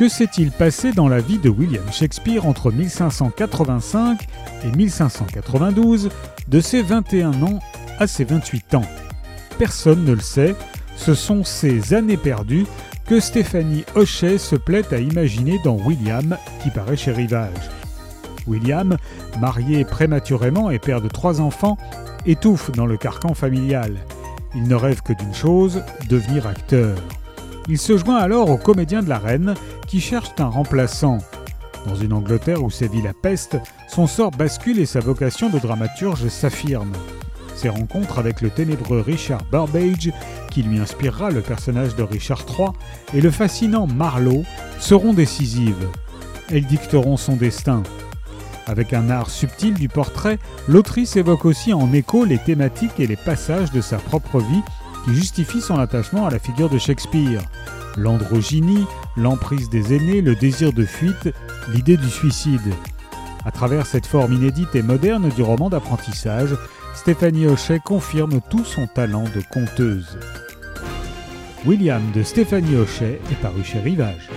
Que s'est-il passé dans la vie de William Shakespeare entre 1585 et 1592, de ses 21 ans à ses 28 ans? Personne ne le sait, ce sont ces années perdues que Stéphanie Hochet se plaît à imaginer dans William qui paraît chez Rivage. William, marié prématurément et père de trois enfants, étouffe dans le carcan familial. Il ne rêve que d'une chose, devenir acteur. Il se joint alors aux comédiens de la reine qui cherchent un remplaçant. Dans une Angleterre où sévit la peste, son sort bascule et sa vocation de dramaturge s'affirme. Ses rencontres avec le ténébreux Richard Burbage, qui lui inspirera le personnage de Richard III, et le fascinant Marlowe seront décisives. Elles dicteront son destin. Avec un art subtil du portrait, l'autrice évoque aussi en écho les thématiques et les passages de sa propre vie qui justifient son attachement à la figure de Shakespeare. L'androgynie, l'emprise des aînés, le désir de fuite, l'idée du suicide. À travers cette forme inédite et moderne du roman d'apprentissage, Stéphanie Hochet confirme tout son talent de conteuse. William de Stéphanie Hochet est paru chez Rivage.